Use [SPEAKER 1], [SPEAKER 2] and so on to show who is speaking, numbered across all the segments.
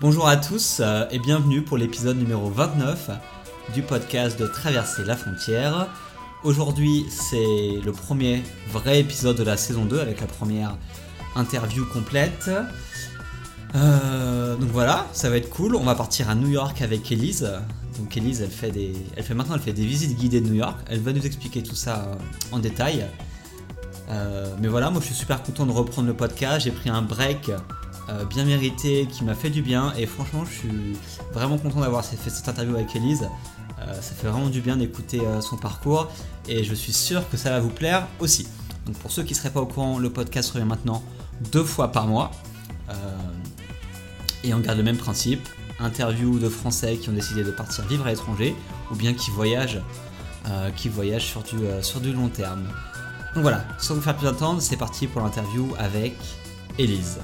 [SPEAKER 1] Bonjour à tous euh, et bienvenue pour l'épisode numéro 29 du podcast de Traverser la frontière. Aujourd'hui, c'est le premier vrai épisode de la saison 2 avec la première interview complète. Euh, donc voilà, ça va être cool. On va partir à New York avec Elise. Donc Elise, elle fait des, elle fait maintenant, elle fait des visites guidées de New York. Elle va nous expliquer tout ça euh, en détail. mais voilà, moi je suis super content de reprendre le podcast. J'ai pris un break euh, bien mérité, qui m'a fait du bien. Et franchement, je suis vraiment content d'avoir fait cette interview avec Elise. Euh, ça fait vraiment du bien d'écouter euh, son parcours et je suis sûr que ça va vous plaire aussi. Donc pour ceux qui ne seraient pas au courant, le podcast revient maintenant deux fois par mois. et on garde le même principe. Interview de Français qui ont décidé de partir vivre à l'étranger ou bien qui voyagent, qui voyagent sur, du, sur du long terme. Donc voilà, sans vous faire plus attendre, c'est parti pour l'interview avec Elise.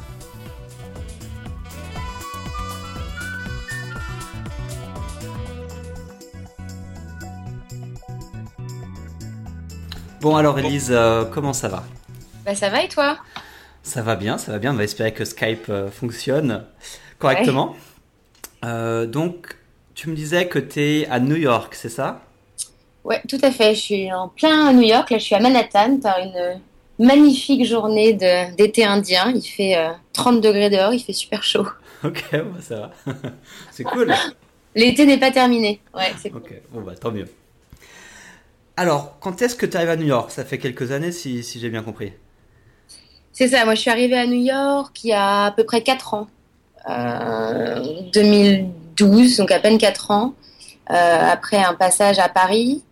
[SPEAKER 1] Bon alors Elise, euh, comment ça va?
[SPEAKER 2] Bah ça va et toi?
[SPEAKER 1] Ça va bien, ça va bien. On va espérer que Skype euh, fonctionne correctement. Euh, donc tu me disais que tu es à New York, c'est ça?
[SPEAKER 2] Ouais, tout à fait. Je suis en plein à New York. Là, je suis à Manhattan par une magnifique journée d'été indien. Il fait 30 degrés dehors, il fait super chaud.
[SPEAKER 1] Ok, ça va. c'est cool.
[SPEAKER 2] L'été n'est pas terminé. Ouais, c'est cool.
[SPEAKER 1] Ok, bon bah tant mieux. Alors, quand est-ce que tu arrives à New York? Ça fait quelques années, si, j'ai bien compris.
[SPEAKER 2] C'est ça, moi je suis arrivée à New York il y a à peu près 4 ans. 2012, euh, donc à peine 4 ans, euh, après un passage à Paris.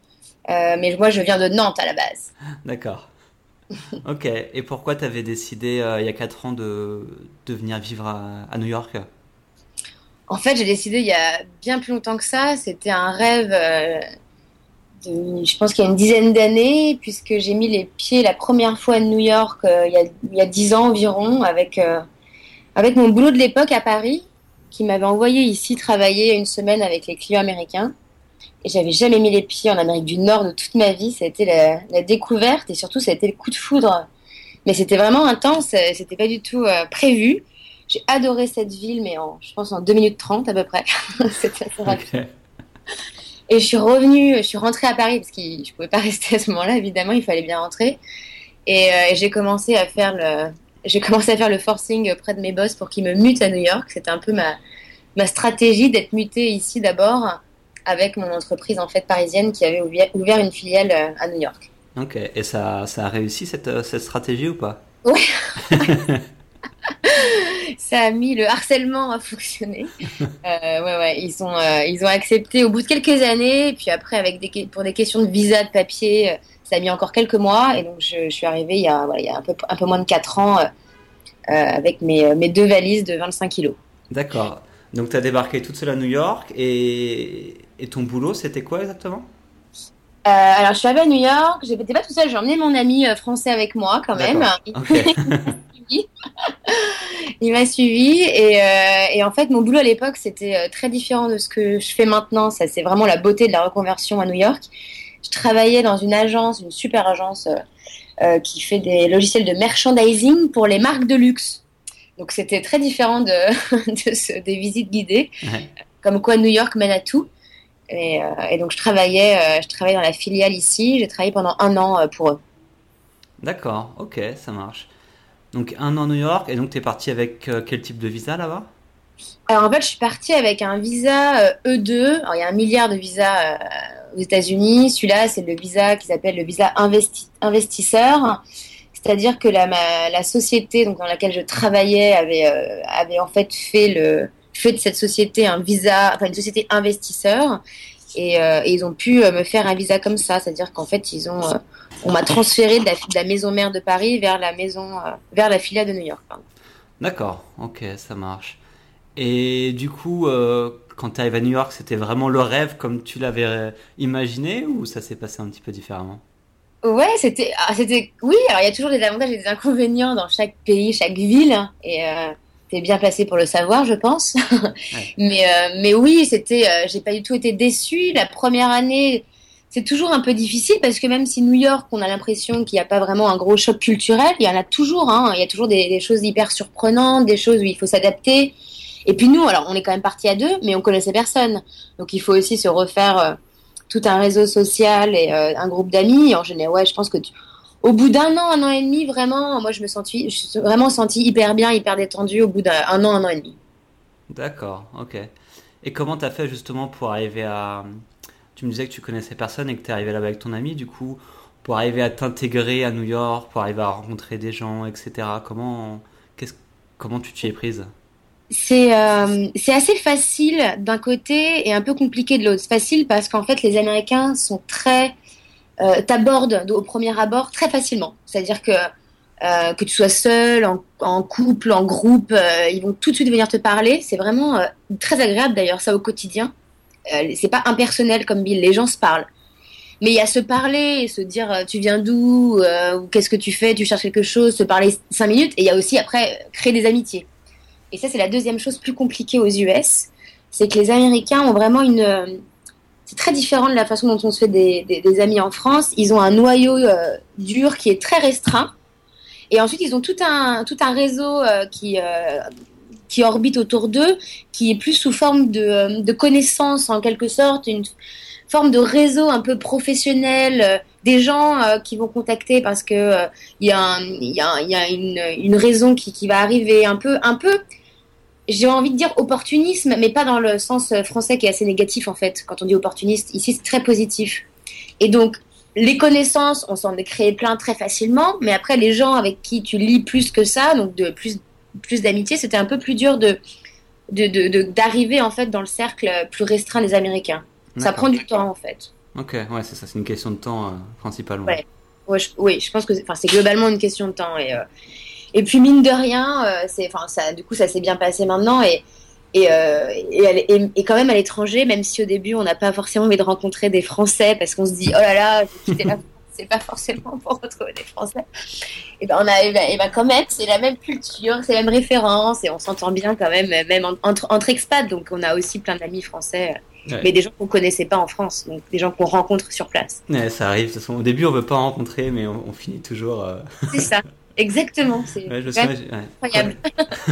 [SPEAKER 2] Euh, mais moi je viens de Nantes à la base.
[SPEAKER 1] D'accord. ok, et pourquoi tu avais décidé il y a 4 ans de, de venir vivre à, à New York?
[SPEAKER 2] En fait, j'ai décidé il y a bien plus longtemps que ça. C'était un rêve je pense qu'il y a une dizaine d'années, puisque j'ai mis les pieds la première fois à New York euh, il, y a, dix ans environ, avec, euh, avec mon boulot de l'époque à Paris, qui m'avait envoyé ici travailler une semaine avec les clients américains. Et j'avais jamais mis les pieds en Amérique du Nord de toute ma vie. Ça a été la, découverte et surtout ça a été le coup de foudre. Mais c'était vraiment intense, c'était pas du tout euh, prévu. J'ai adoré cette ville, mais en, je pense en 2 minutes 30 à peu près. c'était assez rapide. Et je suis revenue, je suis rentrée à Paris parce que je pouvais pas rester à ce moment-là, évidemment, il fallait bien rentrer. Et, euh, j'ai commencé à faire le, j'ai commencé à faire le forcing auprès de mes boss pour qu'ils me mutent à New York. C'était un peu ma, ma stratégie d'être mutée ici d'abord avec mon entreprise en fait parisienne qui avait ouvert une filiale euh, à New York.
[SPEAKER 1] Ok, et ça, ça a réussi cette, euh, cette stratégie ou pas?
[SPEAKER 2] Oui. ça a mis le harcèlement à fonctionner. Euh, ouais, ouais, ils, ont, euh, ils ont accepté au bout de quelques années, et puis après, avec des, pour des questions de visa, de papier, euh, ça a mis encore quelques mois, et donc je, suis arrivée il y a, il y a un, peu, un peu moins de 4 ans avec mes, mes deux valises de 25 kilos.
[SPEAKER 1] D'accord. Donc tu as débarqué toute seule à New York, et, et ton boulot, c'était quoi exactement?
[SPEAKER 2] Alors, je suis arrivée à New York. J'étais pas tout seule. J'ai emmené mon ami français avec moi, quand même. il m'a suivi euh, et, en fait mon boulot à l'époque c'était euh, très différent de ce que je fais maintenant. Ça c'est vraiment la beauté de la reconversion à New York. Je travaillais dans une agence, une super agence euh, qui fait des logiciels de merchandising pour les marques de luxe. Donc c'était très différent de, des visites guidées, comme quoi New York mène à tout. Et, et donc je travaillais, je travaillais dans la filiale ici. J'ai travaillé pendant un an pour eux.
[SPEAKER 1] D'accord, ok, ça marche. Donc un an New York, et donc tu es parti avec euh, quel type de visa là-bas?
[SPEAKER 2] Alors en fait, je suis partie avec un visa E2. Euh, e Alors il y a un milliard de visas euh, aux États-Unis. Celui-là, c'est le visa qui s'appelle le visa investisseur. C'est-à-dire que la, la, société donc, dans laquelle je travaillais avait, avait en fait fait, le, fait de cette société un visa, enfin une société investisseur. Et, et ils ont pu me faire un visa comme ça. C'est-à-dire qu'en fait, ils ont on m'a transféré de la, maison mère de Paris vers la maison, euh, vers la filiale de New York.
[SPEAKER 1] D'accord, ok, ça marche. Et du coup, euh, quand tu arrives à New York, c'était vraiment le rêve comme tu l'avais euh, imaginé ou ça s'est passé un petit peu différemment?
[SPEAKER 2] Ouais, c'était, ah, c'était, oui. Alors il y a toujours des avantages et des inconvénients dans chaque pays, chaque ville, hein, et euh, t'es bien placé pour le savoir, je pense. mais, mais oui, c'était, j'ai pas du tout été déçue. La première année, c'est toujours un peu difficile parce que même si New York, on a l'impression qu'il n'y a pas vraiment un gros choc culturel, il y en a toujours. Hein. Il y a toujours des, choses hyper surprenantes, des choses où il faut s'adapter. Et puis nous, alors on est quand même parti à deux, mais on connaissait personne. Donc il faut aussi se refaire euh, tout un réseau social et euh, un groupe d'amis. En général, ouais, je pense que au bout d'un an, un an et demi, vraiment, moi je me sentis, je suis vraiment senti hyper bien, hyper détendu au bout d'un an, un an et demi.
[SPEAKER 1] D'accord, ok. Et comment tu as fait justement pour arriver à... Tu me disais que tu connaissais personne et que tu es arrivé là-bas avec ton ami, du coup, pour arriver à t'intégrer à New York, pour arriver à rencontrer des gens, etc. Comment, comment tu t'y es prise?
[SPEAKER 2] C'est euh, c'est assez facile d'un côté et un peu compliqué de l'autre. C'est facile parce qu'en fait les Américains sont très euh, t'abordent au premier abord très facilement. C'est-à-dire que euh, que tu sois seul, en, couple, en groupe, euh, ils vont tout de suite venir te parler. C'est vraiment euh, très agréable d'ailleurs ça au quotidien. c'est pas impersonnel comme Bill, les gens se parlent. Mais il y a se parler, se dire tu viens d'où, qu'est-ce que tu fais, tu cherches quelque chose, se parler cinq minutes. Et il y a aussi après créer des amitiés. Et ça c'est la deuxième chose plus compliquée aux US, c'est que les Américains ont vraiment une c'est très différent de la façon dont on se fait des, des, amis en France. Ils ont un noyau dur qui est très restreint et ensuite, ils ont tout un, tout un réseau euh, qui, euh, qui orbite autour d'eux, qui est plus sous forme de, euh, de connaissances en quelque sorte, une forme de réseau un peu professionnel, des gens qui vont contacter parce que il y a, y a, y a une, une, raison qui, qui va arriver, un peu, un peu j'ai envie de dire opportunisme, mais pas dans le sens français qui est assez négatif en fait. Quand on dit opportuniste, ici c'est très positif. Et donc les connaissances, on s'en est créé plein très facilement, mais après les gens avec qui tu lis plus que ça, donc de plus plus d'amitié, c'était un peu plus dur de d'arriver en fait dans le cercle plus restreint des Américains. Ça prend du temps en fait.
[SPEAKER 1] Ok, ouais, c'est ça, c'est une question de temps euh, principalement.
[SPEAKER 2] Ouais. je, oui, je pense que c'est globalement une question de temps et euh, et puis mine de rien, euh, c'est enfin ça, du coup ça s'est bien passé maintenant et et, euh, et, et, quand même à l'étranger, même si au début on n'a pas forcément envie de rencontrer des Français parce qu'on se dit oh là là, c'est pas forcément pour retrouver des Français. Et ben on a, et ben, et ben quand même, c'est la même culture, c'est la même référence et on s'entend bien quand même, même entre, entre expats. Donc on a aussi plein d'amis français. Mais des gens qu'on connaissait pas en France, donc des gens qu'on rencontre sur place.
[SPEAKER 1] Ouais, ça arrive. De toute façon, au début, on veut pas rencontrer, mais on, on finit toujours. Euh...
[SPEAKER 2] C'est ça. Exactement, c'est incroyable.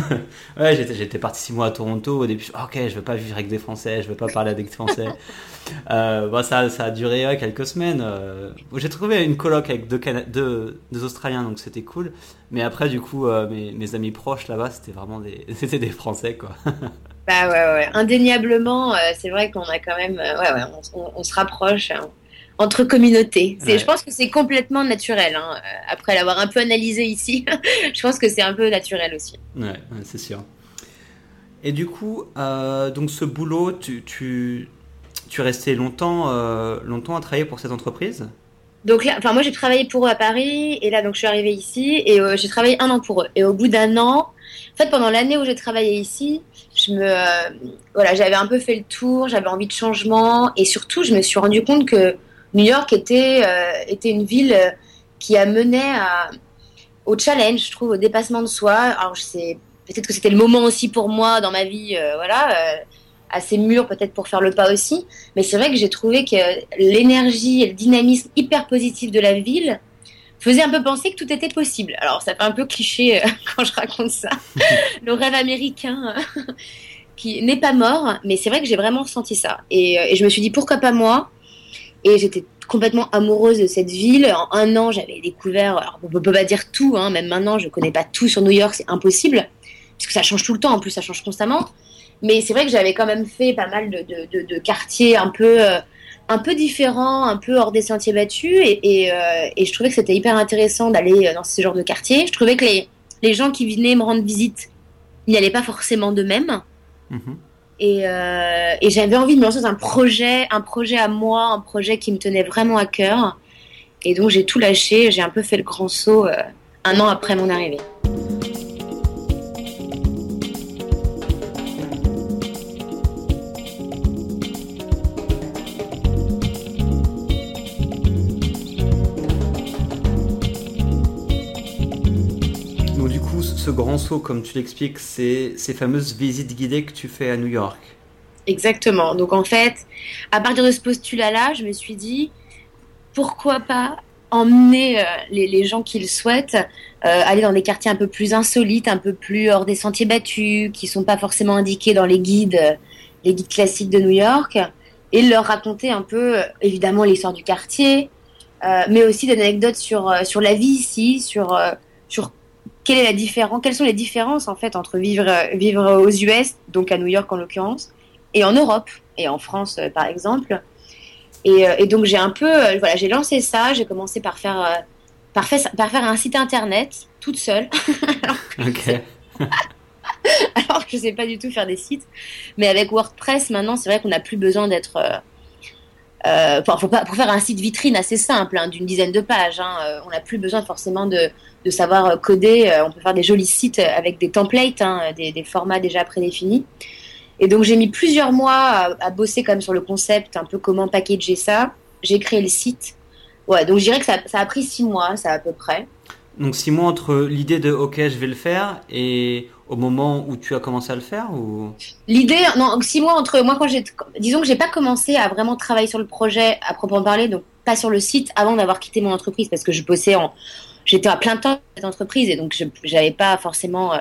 [SPEAKER 1] ouais, j'étais parti six mois à Toronto. Au début, ok, je veux pas vivre avec des Français, je veux pas parler avec des Français. euh, bon, ça, ça a duré quelques semaines. Euh, j'ai trouvé une coloc avec deux, deux, deux Australiens, donc c'était cool. Mais après, du coup, euh, mes, mes, amis proches là-bas, c'était vraiment des, c'était des Français, quoi.
[SPEAKER 2] bah ouais, ouais. Indéniablement, c'est vrai qu'on a quand même, ouais, ouais, on, on se rapproche. Hein entre communautés. Je pense que c'est complètement naturel. Hein. Euh, après l'avoir un peu analysé ici, je pense que c'est un peu naturel aussi.
[SPEAKER 1] Ouais, c'est sûr. Et du coup, euh, donc ce boulot, tu, tu, tu es resté longtemps, euh, longtemps à travailler pour cette entreprise?
[SPEAKER 2] Donc là, enfin moi j'ai travaillé pour eux à Paris et là donc je suis arrivée ici et j'ai travaillé un an pour eux. Et au bout d'un an, en fait pendant l'année où j'ai travaillé ici, je me voilà j'avais un peu fait le tour, j'avais envie de changement et surtout je me suis rendu compte que New York était, euh, était une ville euh, qui a mené à, au challenge, je trouve, au dépassement de soi. Alors, je sais, peut-être que c'était le moment aussi pour moi dans ma vie, euh, voilà, assez mûr peut-être pour faire le pas aussi. Mais c'est vrai que j'ai trouvé que l'énergie et le dynamisme hyper positif de la ville faisait un peu penser que tout était possible. Alors, ça fait un peu cliché quand je raconte ça. le rêve américain qui n'est pas mort, mais c'est vrai que j'ai vraiment ressenti ça. Et, et, je me suis dit, pourquoi pas moi? Et j'étais complètement amoureuse de cette ville. En un an, j'avais découvert, alors on peut pas dire tout, hein, même maintenant, je connais pas tout sur New York, c'est impossible, puisque ça change tout le temps, en plus ça change constamment. Mais c'est vrai que j'avais quand même fait pas mal de, quartiers un peu, euh, un peu différents, un peu hors des sentiers battus, et, euh, je trouvais que c'était hyper intéressant d'aller dans ce genre de quartier. Je trouvais que les, les gens qui venaient me rendre visite n'y allaient pas forcément de même. Euh, et, j'avais envie de me lancer dans un projet, un projet à moi, un projet qui me tenait vraiment à cœur. Et donc j'ai tout lâché, j'ai un peu fait le grand saut euh, un an après mon arrivée.
[SPEAKER 1] Grand comme tu l'expliques, c'est ces fameuses visites guidées que tu fais à New York.
[SPEAKER 2] Exactement. Donc en fait, à partir de ce postulat-là, je me suis dit, pourquoi pas emmener les, les, gens qui le souhaitent, aller dans des quartiers un peu plus insolites, un peu plus hors des sentiers battus, qui sont pas forcément indiqués dans les guides, les guides classiques de New York, et leur raconter un peu, évidemment, l'histoire du quartier, mais aussi des anecdotes sur sur la vie ici, sur sur quelle est la différence, quelles sont les différences en fait entre vivre, vivre aux US, donc à New York en l'occurrence, et en Europe et en France euh, par exemple. Et, euh, et donc j'ai un peu, euh, voilà, j'ai lancé ça. J'ai commencé par faire, par, par faire un site internet toute seule. alors, que alors que je sais pas du tout faire des sites, mais avec WordPress maintenant, c'est vrai qu'on n'a plus besoin d'être euh, pas, pour faire un site vitrine assez simple, hein, d'une dizaine de pages, hein, euh, on n'a plus besoin forcément de, de savoir euh, coder. Euh, on peut faire des jolis sites avec des templates, hein, des, formats déjà prédéfinis. Et donc j'ai mis plusieurs mois à, bosser comme sur le concept, un peu comment packager ça. J'ai créé le site. Ouais, donc je dirais que ça, ça a pris six mois, ça à peu près.
[SPEAKER 1] Donc six mois entre l'idée de OK, je vais le faire et au moment où tu as commencé à le faire ou?
[SPEAKER 2] L'idée, non, six mois entre moi quand j'ai, disons que j'ai pas commencé à vraiment travailler sur le projet à proprement parler, donc pas sur le site avant d'avoir quitté mon entreprise parce que je bossais en, j'étais à plein temps dans cette entreprise et donc je j'avais pas forcément euh,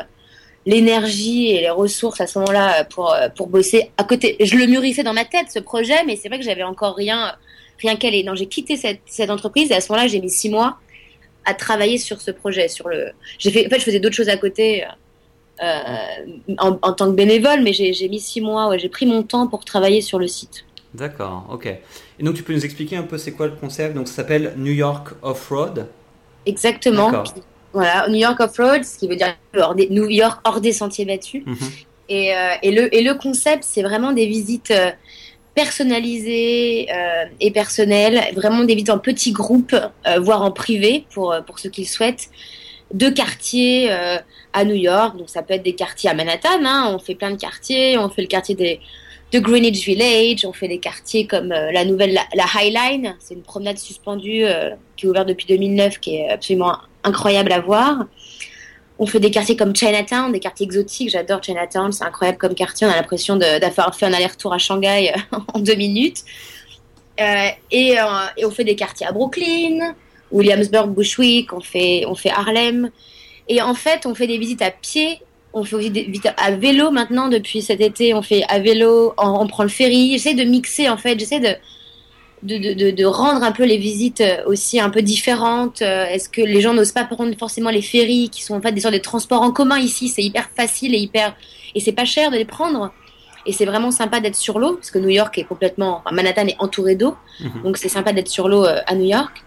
[SPEAKER 2] l'énergie et les ressources à ce moment-là pour euh, pour bosser à côté. Je le mûrissais dans ma tête ce projet, mais c'est vrai que j'avais encore rien rien calé. Non, j'ai quitté cette, cette entreprise et à ce moment-là j'ai mis six mois à travailler sur ce projet, sur le. J'ai fait, en fait, je faisais d'autres choses à côté. Euh, en, en, tant que bénévole, mais j'ai mis six mois, ouais, j'ai pris mon temps pour travailler sur le site.
[SPEAKER 1] D'accord, ok. Et donc tu peux nous expliquer un peu c'est quoi le concept? Donc ça s'appelle New York Off-Road?
[SPEAKER 2] Exactement. Voilà, New York Off-Road, ce qui veut dire New York hors des sentiers battus. Mm -hmm. et, euh, et, le, et le concept, c'est vraiment des visites euh, personnalisées euh, et personnelles, vraiment des visites en petits groupes, euh, voire en privé pour, pour ceux qui le souhaitent de quartiers euh, à New York. Donc ça peut être des quartiers à Manhattan, hein. on fait plein de quartiers, on fait le quartier des, de Greenwich Village, on fait des quartiers comme euh, la nouvelle la, High Line, c'est une promenade suspendue euh, qui est ouverte depuis 2009, qui est absolument incroyable à voir. On fait des quartiers comme Chinatown, des quartiers exotiques. J'adore Chinatown, c'est incroyable comme quartier. On a l'impression d'avoir fait un aller-retour à Shanghai en deux minutes. Et, on fait des quartiers à Brooklyn, Williamsburg, Bushwick, on fait, on fait Harlem. Et en fait, on fait des visites à pied, on fait aussi des visites à vélo maintenant depuis cet été. On fait à vélo, on, on prend le ferry. J'essaie de mixer en fait, j'essaie de de, de, de, rendre un peu les visites aussi un peu différentes. Est-ce que les gens n'osent pas prendre forcément les ferries qui sont en fait des sortes de transports en commun ici? C'est hyper facile et hyper et c'est pas cher de les prendre. Et c'est vraiment sympa d'être sur l'eau parce que New York est complètement, enfin Manhattan est entouré d'eau, mmh. donc c'est sympa d'être sur l'eau à New York.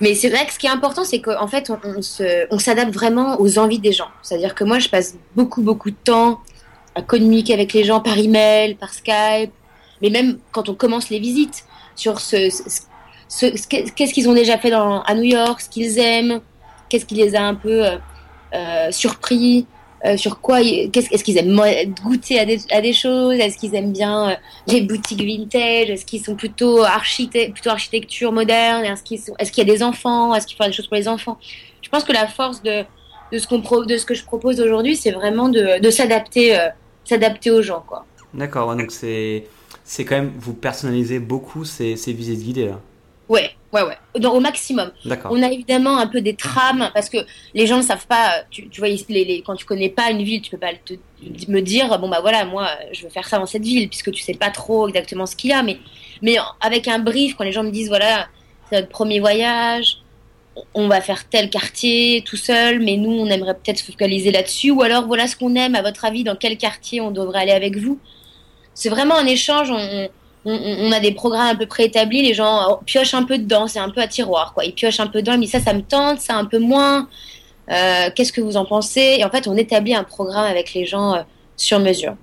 [SPEAKER 2] Mais c'est vrai que ce qui est important, c'est qu'en fait, on, se, on s'adapte vraiment aux envies des gens. C'est-à-dire que moi, je passe beaucoup, beaucoup de temps à communiquer avec les gens par email, par Skype, mais même quand on commence les visites, sur ce, ce, ce, ce qu'est-ce qu'ils ont déjà fait dans, à New York, ce qu'ils aiment, qu'est-ce qui les a un peu euh, euh, surpris, euh, sur quoi, qu'est-ce, est-ce qu'ils aiment goûter à des, à des choses, est-ce qu'ils aiment bien euh, les boutiques vintage, est-ce qu'ils sont plutôt, architecte, plutôt architecture moderne, est-ce, qu'il y a des enfants, est-ce qu'il faut des choses pour les enfants? Je pense que la force de, de, ce, qu'on de ce que je propose aujourd'hui, c'est vraiment de, de s'adapter, euh, s'adapter aux gens. Quoi.
[SPEAKER 1] D'accord, donc c'est, c'est quand même, vous personnalisez beaucoup ces, ces visites guidées là.
[SPEAKER 2] Ouais, ouais, ouais, dans, au maximum. On a évidemment un peu des trames parce que les gens ne savent pas. Tu, tu vois, les, les, quand tu connais pas une ville, tu peux pas te, me dire bon bah voilà, moi je veux faire ça dans cette ville puisque tu sais pas trop exactement ce qu'il y a. Mais mais avec un brief, quand les gens me disent voilà, c'est notre premier voyage, on va faire tel quartier tout seul, mais nous on aimerait peut-être se focaliser là-dessus. Ou alors voilà ce qu'on aime. À votre avis, dans quel quartier on devrait aller avec vous C'est vraiment un échange. On, on, on, a des programmes un peu préétablis, les gens piochent un peu dedans, c'est un peu à tiroir, quoi. Ils piochent un peu dedans, mais ça, ça me tente, ça un peu moins. Euh, Qu'est-ce que vous en pensez? Et en fait, on établit un programme avec les gens euh, sur mesure.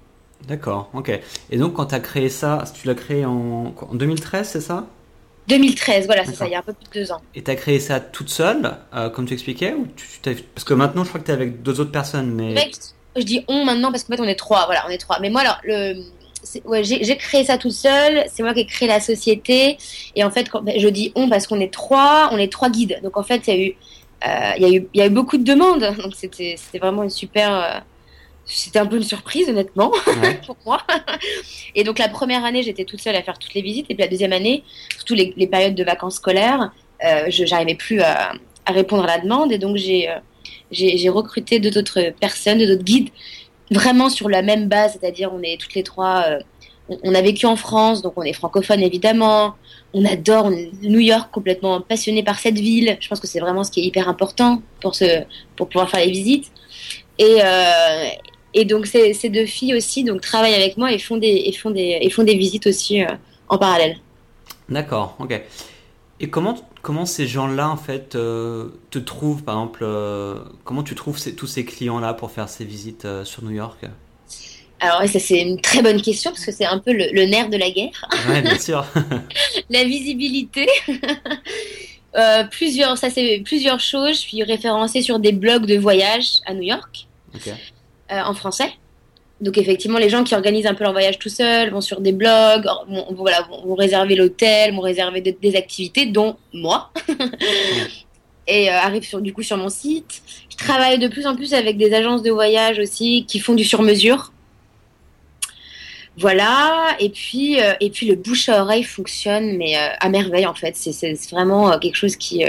[SPEAKER 1] D'accord, ok. Et donc, quand tu as créé ça, tu l'as créé en, en 2013, c'est ça?
[SPEAKER 2] 2013, voilà, c'est ça, il y a un peu plus de deux ans.
[SPEAKER 1] Et tu as créé ça toute seule, euh, comme tu expliquais ou tu, Parce que maintenant, je crois que tu es avec deux autres personnes, mais...
[SPEAKER 2] Mec, je dis on maintenant parce qu'en fait, on est trois, voilà, on est trois. Mais moi, alors, le ouais, j'ai créé ça tout seul. C'est moi qui ai créé la société. Et en fait, quand, je dis on parce qu'on est trois, on est trois guides. Donc en fait, il y a eu, euh, il y a eu, il y a eu beaucoup de demandes. Donc c'était, vraiment une super. Euh, c'était un peu une surprise, honnêtement, ouais. pour moi. Et donc la première année, j'étais toute seule à faire toutes les visites. Et puis la deuxième année, surtout les, les périodes de vacances scolaires, je n'arrivais plus à, à, répondre à la demande. Et donc, j'ai j'ai recruté deux autres personnes, deux autres guides, vraiment sur la même base, c'est-à-dire on est toutes les trois, on, a vécu en France, donc on est francophone évidemment, on adore New York, complètement passionné par cette ville. Je pense que c'est vraiment ce qui est hyper important pour, ce, pour pouvoir faire les visites. Et, euh, et donc ces, ces, deux filles aussi donc travaillent avec moi et font des, et font des, et font des visites aussi euh, en parallèle.
[SPEAKER 1] D'accord, ok. Et comment, comment ces gens-là en fait euh, te trouvent par exemple Comment tu trouves tous ces clients-là pour faire ces visites sur New York?
[SPEAKER 2] Alors ça c'est une très bonne question parce que c'est un peu le, nerf de la guerre.
[SPEAKER 1] Oui, bien sûr.
[SPEAKER 2] la visibilité. Euh, plusieurs, ça c'est plusieurs choses. Je suis référencée sur des blogs de voyage à New York, euh, en français. Donc effectivement, les gens qui organisent un peu leur voyage tout seuls vont sur des blogs, vont, réserver l'hôtel, vont réserver des activités, dont moi. et euh, arrivent sur, du coup sur mon site. Je travaille de plus en plus avec des agences de voyage aussi qui font du sur-mesure. Voilà, et puis, euh, et puis le bouche à oreille fonctionne, mais euh, à merveille en fait. C'est vraiment quelque chose qui,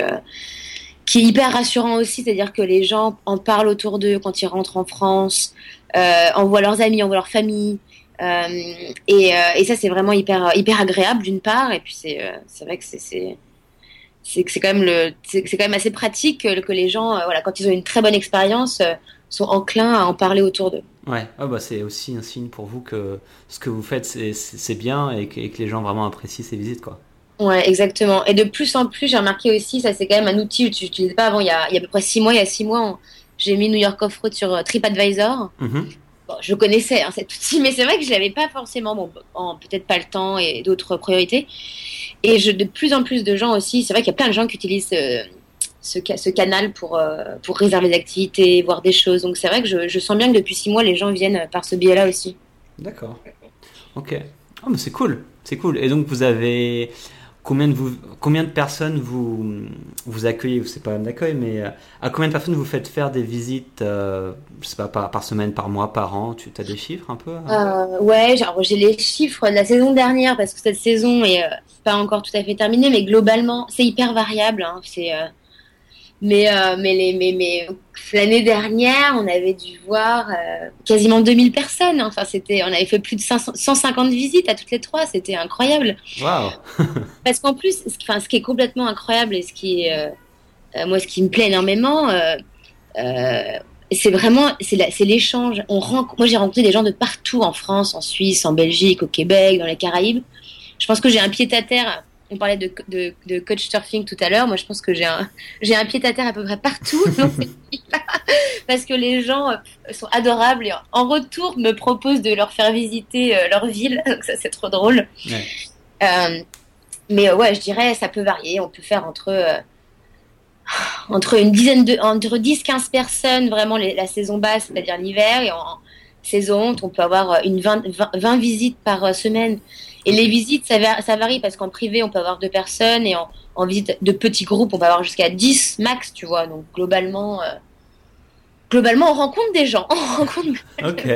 [SPEAKER 2] qui est hyper rassurant aussi, c'est-à-dire que les gens en parlent autour d'eux quand ils rentrent en France, envoient leurs amis, envoient leur famille. Et, et, ça, c'est vraiment hyper, hyper agréable d'une part, et puis c'est vrai que c'est c'est quand même le c'est quand même assez pratique que, que les gens voilà quand ils ont une très bonne expérience sont enclins à en parler autour d'eux.
[SPEAKER 1] Ouais, ah bah c'est aussi un signe pour vous que ce que vous faites c'est bien et que, les gens vraiment apprécient ces visites quoi.
[SPEAKER 2] Ouais, exactement. Et de plus en plus, j'ai remarqué aussi, ça c'est quand même un outil que je n'utilisais pas avant, il y, a, il y a à peu près six mois, il y a six mois, j'ai mis New York Off-Road sur euh, TripAdvisor. Mm-hmm. Bon, je connaissais hein, cet outil, mais c'est vrai que je l'avais pas forcément, bon, peut-être pas le temps et d'autres priorités. Et je, de plus en plus de gens aussi, c'est vrai qu'il y a plein de gens qui utilisent euh, ce, ce canal pour, euh, pour réserver des activités, voir des choses. Donc c'est vrai que je, je, sens bien que depuis six mois, les gens viennent par ce biais-là aussi.
[SPEAKER 1] D'accord. Ok. Oh, mais c'est cool. C'est cool. Et donc vous avez combien de, vous, combien de personnes vous, vous accueillez C'est pas un d'accueil, mais euh, à combien de personnes vous faites faire des visites, euh, je sais pas, par, semaine, par mois, par an? Tu as des chiffres un peu
[SPEAKER 2] euh, Ouais, j'ai les chiffres de la saison dernière parce que cette saison est pas encore tout à fait terminée, mais globalement, c'est hyper variable. Hein. C'est mais, euh, mais, les, mais, mais l'année dernière, on avait dû voir euh, quasiment 2000 personnes. Enfin, c'était, on avait fait plus de 500, 150 visites à toutes les trois. C'était incroyable.
[SPEAKER 1] Wow.
[SPEAKER 2] Parce qu'en plus, ce, enfin, ce qui est complètement incroyable et ce qui est, euh, moi, ce qui me plaît énormément, c'est vraiment, c'est l'échange. On moi, j'ai rencontré des gens de partout en France, en Suisse, en Belgique, au Québec, dans les Caraïbes. Je pense que j'ai un pied à terre on parlait de, de, coach surfing tout à l'heure. Moi, je pense que j'ai un, j'ai un pied à terre à peu près partout parce que les gens euh, sont adorables et en retour me proposent de leur faire visiter euh, leur ville. Donc ça, c'est trop drôle. Euh, mais ouais, je dirais, ça peut varier. On peut faire entre entre une dizaine de entre 10-15 personnes vraiment la saison basse, c'est-à-dire l'hiver, et en saison on peut avoir une 20, 20 visites par semaine. Et les visites, ça, ça varie parce qu'en privé, on peut avoir deux personnes et en, visite de petits groupes, on peut avoir jusqu'à 10 max, tu vois. Donc globalement, euh, globalement, on rencontre des gens.
[SPEAKER 1] ok.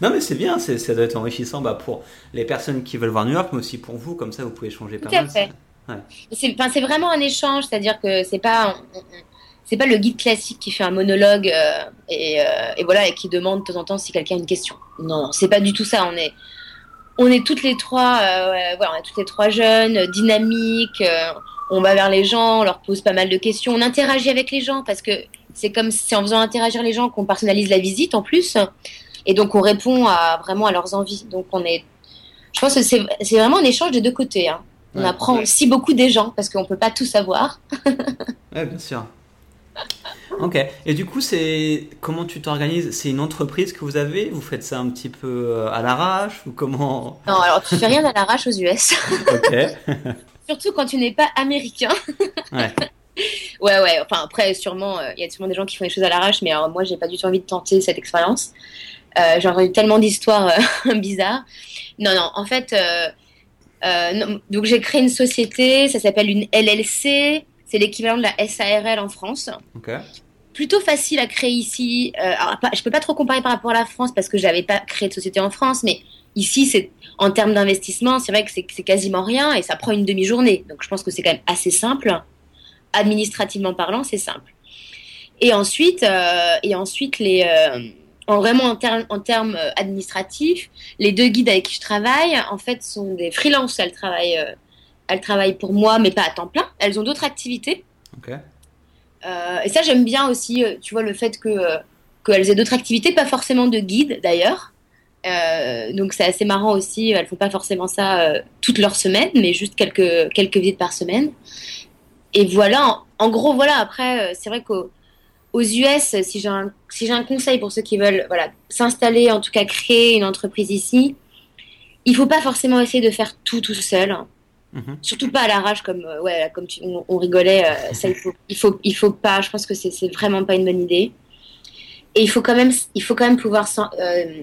[SPEAKER 1] Non mais c'est bien, ça doit être enrichissant bah, pour les personnes qui veulent voir New York, mais aussi pour vous, comme ça vous pouvez échanger
[SPEAKER 2] pas mal. Fait. C'est vraiment un échange, c'est-à-dire que c'est pas c'est pas le guide classique qui fait un monologue euh, et, euh, et, voilà et qui demande de temps en temps si quelqu'un a une question. Non, non c'est pas du tout ça. On est on est toutes les trois, euh, voilà, on est toutes les trois jeunes, dynamiques. Euh, on va vers les gens, on leur pose pas mal de questions, on interagit avec les gens parce que c'est comme c'est en faisant interagir les gens qu'on personnalise la visite en plus, et donc on répond à vraiment à leurs envies. Donc on est, je pense que c'est vraiment un échange des deux côtés. Hein. On apprend aussi beaucoup des gens parce qu'on peut pas tout savoir.
[SPEAKER 1] ouais, bien sûr. Ok. Et du coup, c'est comment tu t'organises? C'est une entreprise que vous avez? Vous faites ça un petit peu euh, à l'arrache? Ou comment?
[SPEAKER 2] Non, alors tu fais rien à l'arrache aux US. ok. Surtout quand tu n'es pas américain. ouais. Ouais, ouais. Enfin, après, sûrement, euh, il y a sûrement des gens qui font des choses à l'arrache, mais alors, moi, j'ai pas du tout envie de tenter cette expérience. Euh, J'ai eu tellement d'histoires euh, bizarres. Non, non. En fait, donc j'ai créé une société. Ça s'appelle une LLC. C'est l'équivalent de la SARL en France. Plutôt facile à créer ici. Euh, alors, je peux pas trop comparer par rapport à la France parce que j'avais pas créé de société en France, mais ici, c'est en termes d'investissement, c'est vrai que c'est quasiment rien et ça prend une demi-journée. Donc je pense que c'est quand même assez simple. administrativement parlant, c'est simple. Et ensuite, euh, et ensuite les, euh, en vraiment en, termes en termes administratifs, les deux guides avec qui je travaille, en fait, sont des freelances. Elles travaillent, euh, elles travaillent pour moi, mais pas à temps plein. Elles ont d'autres activités. Euh, et ça, j'aime bien aussi, euh, tu vois, le fait que euh, qu'elles aient d'autres activités, pas forcément de guide d'ailleurs. Euh, donc c'est assez marrant aussi. Elles font pas forcément ça toute leur semaine, mais juste quelques quelques visites par semaine. Et voilà. En, en gros, voilà. Après, c'est vrai qu'aux aux US, si j'ai un si un conseil pour ceux qui veulent, voilà, s'installer, en tout cas créer une entreprise ici, il faut pas forcément essayer de faire tout tout seul.
[SPEAKER 1] Mhm.
[SPEAKER 2] Surtout pas à l'arrache comme euh, ouais comme tu- on, on rigolait. euh, ça il faut il faut il faut pas. Je pense que c'est c'est vraiment pas une bonne idée. Et il faut quand même il faut quand même pouvoir euh,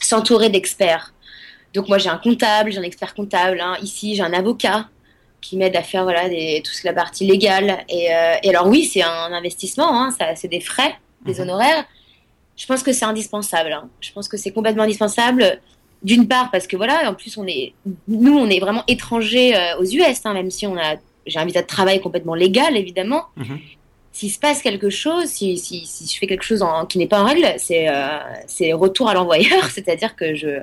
[SPEAKER 2] s'entourer d'experts. Donc moi j'ai un comptable, j'ai un expert comptable. hein. Ici j'ai un avocat qui m'aide à faire voilà des, tout ce la partie légale. Et, et alors oui c'est un investissement, hein, ça c'est des frais, des
[SPEAKER 1] Mhm.
[SPEAKER 2] honoraires. Je pense que c'est indispensable. hein. Je pense que c'est complètement indispensable. D'une part parce que voilà, en plus on est, nous on est vraiment étrangers euh, aux US, hein, même si on a, j'ai un visa de travail complètement légal évidemment.
[SPEAKER 1] Mhm.
[SPEAKER 2] S'il se passe quelque chose, si, si, si je fais quelque chose en- qui n'est pas en règle, c'est euh, retour à l'envoyeur, c'est-à-dire que je,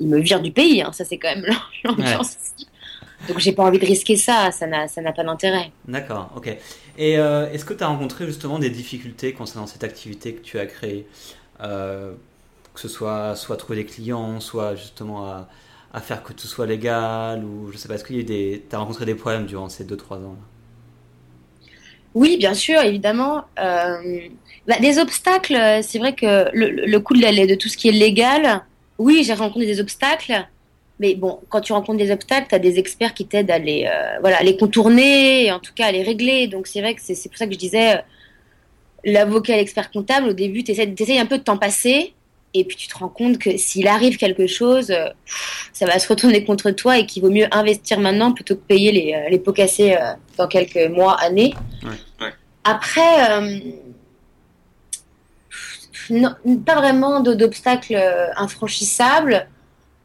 [SPEAKER 2] il me vire du pays. hein. Ça c'est quand même l'ambiance. ici. Donc j'ai pas envie de risquer ça, ça n'a ça n'a pas d'intérêt.
[SPEAKER 1] D'accord, ok. Et euh, est-ce que tu as rencontré justement des difficultés concernant cette activité que tu as créée? Euh, Que ce soit soit trouver des clients, soit justement à, faire que tout soit légal, ou je sais pas, est-ce qu'il y a rencontré des problèmes durant ces 2-3 ans
[SPEAKER 2] Oui, bien sûr, évidemment. Euh, bah, des obstacles, c'est vrai que le, le coût de, de tout ce qui est légal, oui, j'ai rencontré des obstacles. Mais bon, quand tu rencontres des obstacles, tu as des experts qui t'aident à les, euh, voilà, à les contourner, en tout cas à les régler. Donc c'est vrai que c'est c'est pour ça que je disais, euh, l'avocat et l'expert comptable, au début, tu essaies, un peu de t'en passer, et puis tu te rends compte que s'il arrive quelque chose, euh, ça va se retourner contre toi et qu'il vaut mieux investir maintenant plutôt que payer les, euh, les pots cassés euh, dans quelques mois, années. Après, euh, non, pas vraiment d'obstacles infranchissables.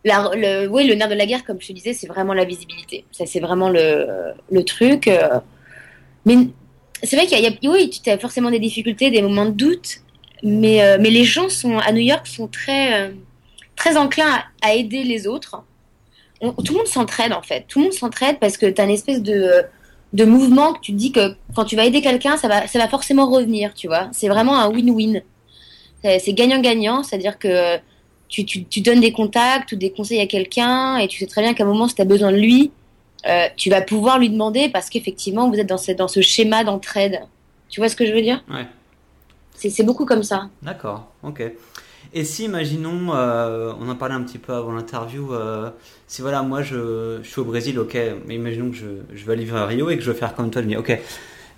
[SPEAKER 2] La- le, oui, le nerf de la guerre, comme je te disais, c'est vraiment la visibilité. Ça, c'est vraiment le, le truc. Mais c'est vrai qu'il y a, il y a- oui, tu as forcément des difficultés, des moments de doute, mais, euh, mais les gens sont, à New York sont très, euh, très enclins à, aider les autres. Tout le monde s'entraide, en fait. Tout le monde s'entraide parce que tu as une espèce de, de mouvement que tu te dis que quand tu vas aider quelqu'un, ça va, ça va forcément revenir, tu vois. C'est vraiment un win-win. C'est gagnant-gagnant, c'est-à-dire que tu, tu, tu donnes des contacts ou des conseils à quelqu'un et tu sais très bien qu'à un moment, si tu as besoin de lui, euh, tu vas pouvoir lui demander parce qu'effectivement, vous êtes dans ce, dans ce schéma d'entraide. Tu vois ce que je veux dire?
[SPEAKER 1] Ouais.
[SPEAKER 2] C'est beaucoup comme ça.
[SPEAKER 1] D'accord, ok. Et si, imaginons, euh, on en parlait un petit peu avant l'interview, euh, si voilà, moi je, je suis au Brésil, ok, mais imaginons que je, je vais aller vivre à Rio et que je veux faire comme toi, je me dis, ok,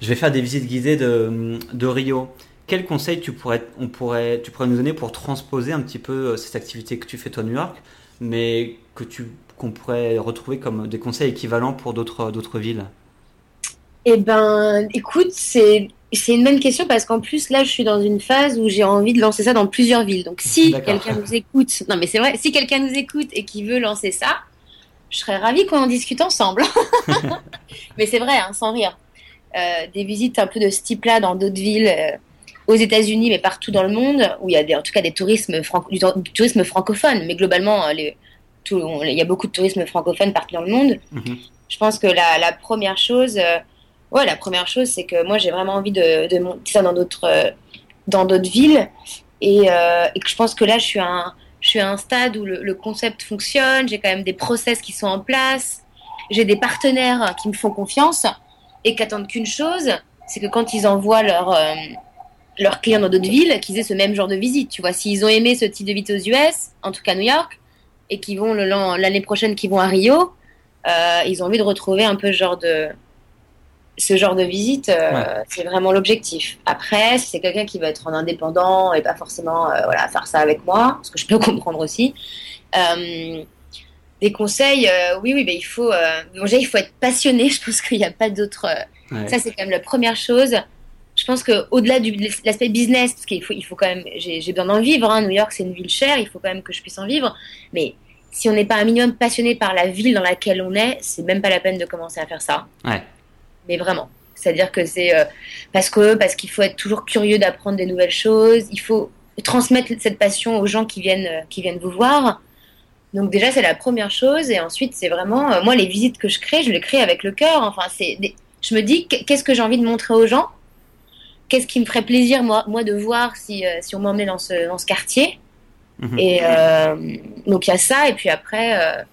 [SPEAKER 1] je vais faire des visites guidées de, de Rio. Quel conseil tu pourrais, on pourrait, tu pourrais nous donner pour transposer un petit peu euh, cette activité que tu fais toi à New York, mais que tu, qu'on pourrait retrouver comme des conseils équivalents pour d'autres, d'autres villes?
[SPEAKER 2] Eh ben, écoute, c'est c'est une bonne question parce qu'en plus là, je suis dans une phase où j'ai envie de lancer ça dans plusieurs villes. Donc, si quelqu'un nous écoute, non mais c'est vrai, si quelqu'un nous écoute et qui veut lancer ça, je serais ravie qu'on en discute ensemble. mais c'est vrai, hein, sans rire. Euh, des visites un peu de ce type-là dans d'autres villes, euh, aux États-Unis, mais partout dans le monde, où il y a des, en tout cas des tourismes du, du tourisme francophone, mais globalement, euh, les, tout- on- il y a beaucoup de tourisme francophone partout dans le monde.
[SPEAKER 1] Mhm.
[SPEAKER 2] Je pense que la, la première chose, euh, ouais, la première chose, c'est que moi j'ai vraiment envie de, de monter ça dans d'autres, euh, dans d'autres villes, et, euh, je pense que là je suis à un, je suis un stade où le, concept fonctionne, j'ai quand même des process qui sont en place, j'ai des partenaires qui me font confiance. Et qui attendent qu'une chose, c'est que quand ils envoient leur euh, leurs clients dans d'autres villes, qu'ils aient ce même genre de visite. Tu vois, s'ils ont aimé ce type de visite aux US, en tout cas à New York, et qu'ils vont l'année prochaine, qu'ils vont à Rio, ils ont envie de retrouver un peu ce genre de ce genre de visite. euh, C'est vraiment l'objectif. Après, si c'est quelqu'un qui va être en indépendant et pas forcément euh, voilà faire ça avec moi, ce que je peux comprendre aussi. euh, des conseils, oui, oui, ben, il faut, bon, déjà, il faut être passionné. Je pense qu'il n'y a pas d'autre.
[SPEAKER 1] Ouais.
[SPEAKER 2] ça, c'est quand même la première chose. Je pense que au-delà de l'aspect business, parce qu'il faut, il faut quand même, j'ai j'ai besoin d'en vivre. Hein. New York, c'est une ville chère, il faut quand même que je puisse en vivre. Mais si on n'est pas un minimum passionné par la ville dans laquelle on est, c'est même pas la peine de commencer à faire ça.
[SPEAKER 1] Ouais.
[SPEAKER 2] Mais vraiment, C'est-à-dire que c'est euh, parce que parce qu'il faut être toujours curieux d'apprendre des nouvelles choses. Il faut transmettre cette passion aux gens qui viennent euh, qui viennent vous voir. Donc déjà c'est la première chose et ensuite c'est vraiment euh, moi les visites que je crée, je les crée avec le cœur. Enfin c'est je me dis qu'est-ce que j'ai envie de montrer aux gens, qu'est-ce qui me ferait plaisir moi moi de voir si si on m'emmenait dans ce dans ce quartier? Mhm. Et donc il y a ça et puis après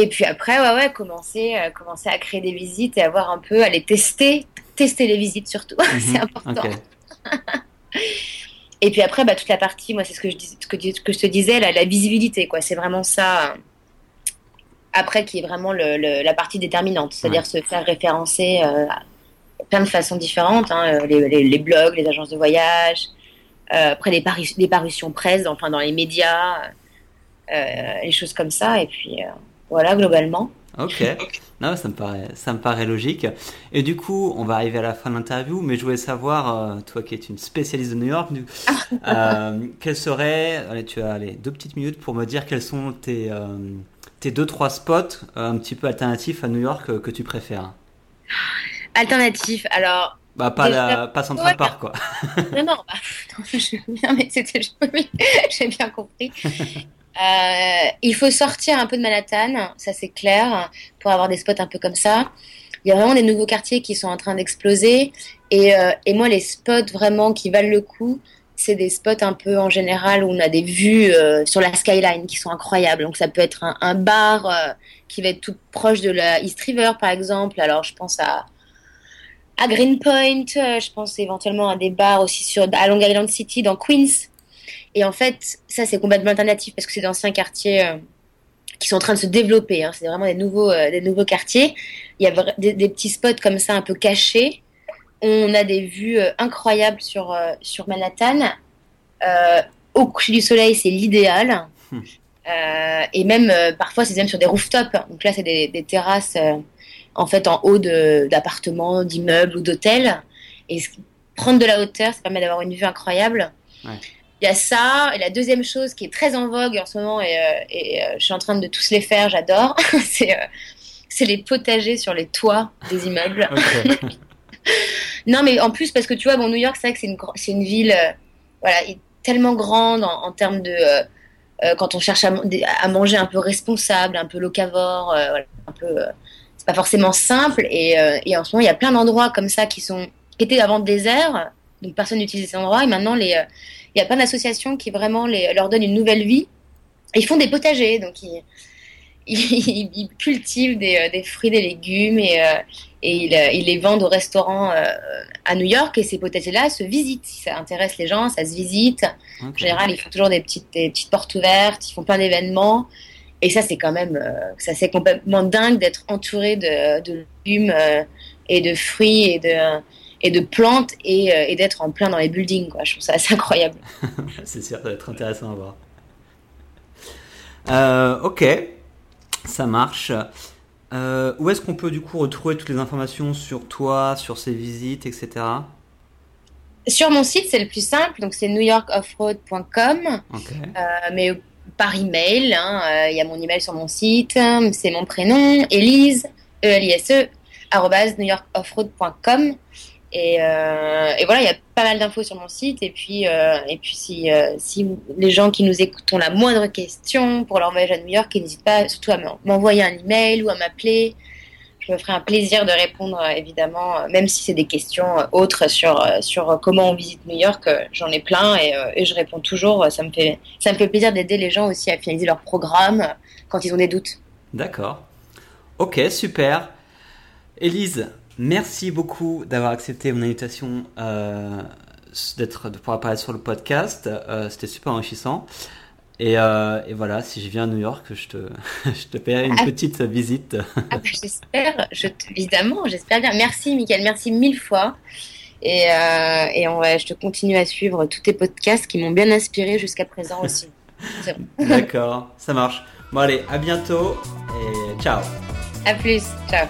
[SPEAKER 2] et puis après, ouais, ouais, commencer, euh, commencer à créer des visites et avoir un peu, à les tester, tester les visites surtout, c'est mhm. important. et puis après, bah, toute la partie, moi, c'est ce que je, dis, que, que je te disais, la, la visibilité, quoi. C'est vraiment ça, après, qui est vraiment le, la partie déterminante, c'est-à-dire se faire référencer euh, plein de façons différentes, hein, les, les, blogs, les agences de voyage, euh, après les, les parutions presse, enfin dans les médias, euh, les choses comme ça, et puis voilà, globalement.
[SPEAKER 1] Ok, non, ça me paraît, ça me paraît logique. Et du coup, on va arriver à la fin de l'interview, mais je voulais savoir, euh, toi qui es une spécialiste de New York, euh, quels seraient, allez, tu as deux petites minutes pour me dire quels sont tes, euh, tes deux trois spots un petit peu alternatifs à New York que tu préfères?
[SPEAKER 2] Alternatifs, alors.
[SPEAKER 1] Bah pas la, pas Central Park quoi.
[SPEAKER 2] non non, bah, non je, mais c'était, j'ai bien compris. Euh, il faut sortir un peu de Manhattan, ça c'est clair, pour avoir des spots un peu comme ça. Il y a vraiment des nouveaux quartiers qui sont en train d'exploser. Et, euh, moi, les spots vraiment qui valent le coup, c'est des spots un peu en général où on a des vues euh, sur la skyline qui sont incroyables. Donc ça peut être un, un bar qui va être tout proche de la East River, par exemple. Alors je pense à, à Greenpoint, je pense éventuellement à des bars aussi sur, à Long Island City dans Queens et en fait, ça, c'est complètement alternatif parce que c'est d'anciens quartiers euh, qui sont en train de se développer. Hein. C'est vraiment des nouveaux, euh, des nouveaux quartiers. Il y a des, petits spots comme ça, un peu cachés. On a des vues euh, incroyables sur, sur Manhattan. au coucher du soleil, c'est l'idéal. Hmm. et même, parfois, c'est même sur des rooftops. Donc là, c'est des, des, terrasses, en fait, en haut d'appartements, d'immeubles ou d'hôtels. Et prendre de la hauteur, ça permet d'avoir une vue incroyable. Ouais. Il y a ça. Et la deuxième chose qui est très en vogue en ce moment, et, euh, et euh, je suis en train de tous les faire, j'adore, c'est euh, c'est les potagers sur les toits des immeubles. non, mais en plus, parce que tu vois, bon, New York, c'est vrai que c'est une, c'est une ville voilà, tellement grande en, termes de. quand on cherche à, à, manger un peu responsable, un peu locavore, un peu. c'est pas forcément simple. Et, et, en ce moment, il y a plein d'endroits comme ça qui sont qui étaient avant déserts, donc personne n'utilisait ces endroits, et maintenant les il y a plein d'associations qui vraiment les, leur donnent une nouvelle vie. Ils font des potagers, donc ils, ils, cultivent des, euh, des, fruits, des légumes et, euh, et euh, ils, les vendent au restaurant à New York. Et ces potagers-là se visitent. Si ça intéresse les gens, ça se visite. En général, ils font toujours des petites, des petites portes ouvertes, ils font plein d'événements. Et ça, c'est quand même, ça c'est complètement dingue d'être entouré de, de légumes et de fruits et de et de plantes et, euh, et d'être en plein dans les buildings. Quoi. Je trouve ça assez incroyable.
[SPEAKER 1] c'est sûr, ça va être intéressant à voir. Euh, ok, ça marche. Euh, où est-ce qu'on peut du coup retrouver toutes les informations sur toi, sur ces visites, etc.
[SPEAKER 2] Sur mon site, c'est le plus simple, donc c'est newyorkoffroad.com. Okay. Euh, mais par email, hein, il y a mon email sur mon site, c'est mon prénom, Elise, E-L-I-S-E, e, newyorkoffroad.com. Et, euh, et, voilà, il y a pas mal d'infos sur mon site. Et puis, euh, et puis si, euh, si les gens qui nous écoutent ont la moindre question pour leur voyage à New York, ils n'hésitent pas surtout à m'envoyer un email ou à m'appeler. Je me ferai un plaisir de répondre, évidemment, même si c'est des questions autres sur, sur comment on visite New York. J'en ai plein et, et, je réponds toujours. Ça me fait, ça me fait plaisir d'aider les gens aussi à finaliser leur programme quand ils ont des doutes.
[SPEAKER 1] D'accord. Ok, super. Élise, Merci beaucoup d'avoir accepté mon invitation euh, d'être de pouvoir apparaître sur le podcast. Euh, c'était super enrichissant. Et, euh, et, voilà, si je viens à New York, je te, je te paierai une ah. petite visite.
[SPEAKER 2] Ah bah, j'espère, je évidemment, j'espère bien. Merci, Mickaël, merci mille fois. Et, et on va, je te continue à suivre tous tes podcasts qui m'ont bien inspiré jusqu'à présent aussi.
[SPEAKER 1] D'accord, ça marche. Bon, allez, à bientôt et ciao.
[SPEAKER 2] À plus, ciao.